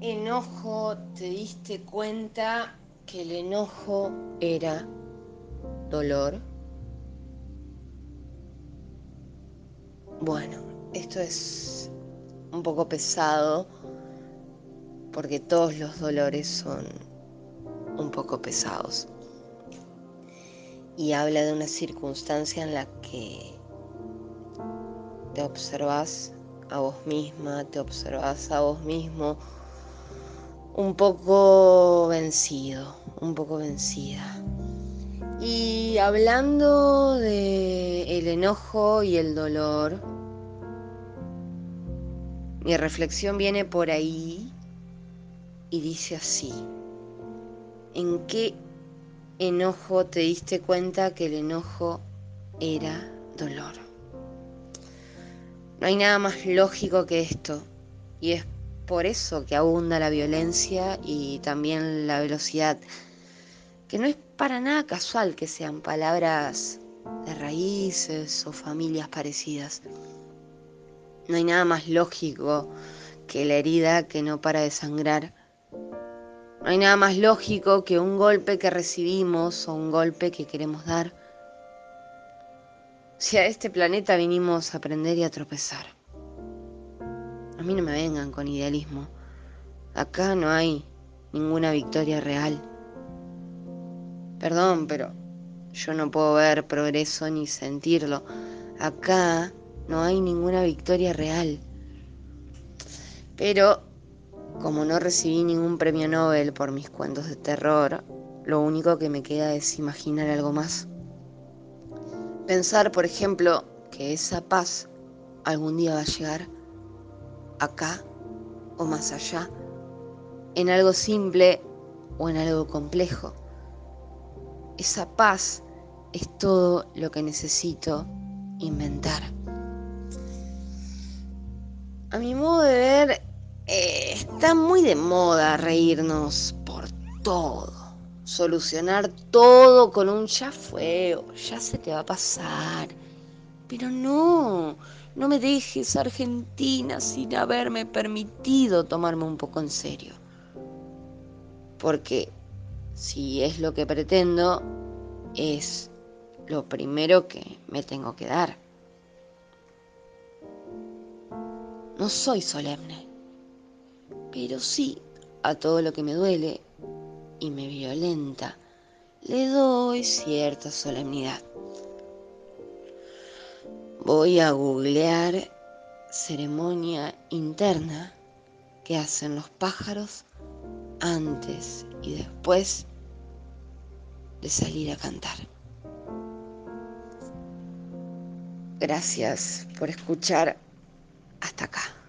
enojo te diste cuenta que el enojo era dolor? Bueno, esto es un poco pesado porque todos los dolores son un poco pesados. Y habla de una circunstancia en la que te observas a vos misma, te observas a vos mismo un poco vencido, un poco vencida. Y hablando de el enojo y el dolor, mi reflexión viene por ahí y dice así. ¿En qué enojo te diste cuenta que el enojo era dolor? No hay nada más lógico que esto y es por eso que abunda la violencia y también la velocidad, que no es para nada casual que sean palabras de raíces o familias parecidas. No hay nada más lógico que la herida que no para de sangrar. No hay nada más lógico que un golpe que recibimos o un golpe que queremos dar. Si a este planeta vinimos a aprender y a tropezar. A mí no me vengan con idealismo. Acá no hay ninguna victoria real. Perdón, pero yo no puedo ver progreso ni sentirlo. Acá no hay ninguna victoria real. Pero como no recibí ningún premio Nobel por mis cuentos de terror, lo único que me queda es imaginar algo más. Pensar, por ejemplo, que esa paz algún día va a llegar acá o más allá, en algo simple o en algo complejo. Esa paz es todo lo que necesito inventar. A mi modo de ver, eh, está muy de moda reírnos por todo, solucionar todo con un ya fue ya se te va a pasar. Pero no, no me dejes Argentina sin haberme permitido tomarme un poco en serio. Porque si es lo que pretendo, es lo primero que me tengo que dar. No soy solemne, pero sí a todo lo que me duele y me violenta, le doy cierta solemnidad. Voy a googlear ceremonia interna que hacen los pájaros antes y después de salir a cantar. Gracias por escuchar hasta acá.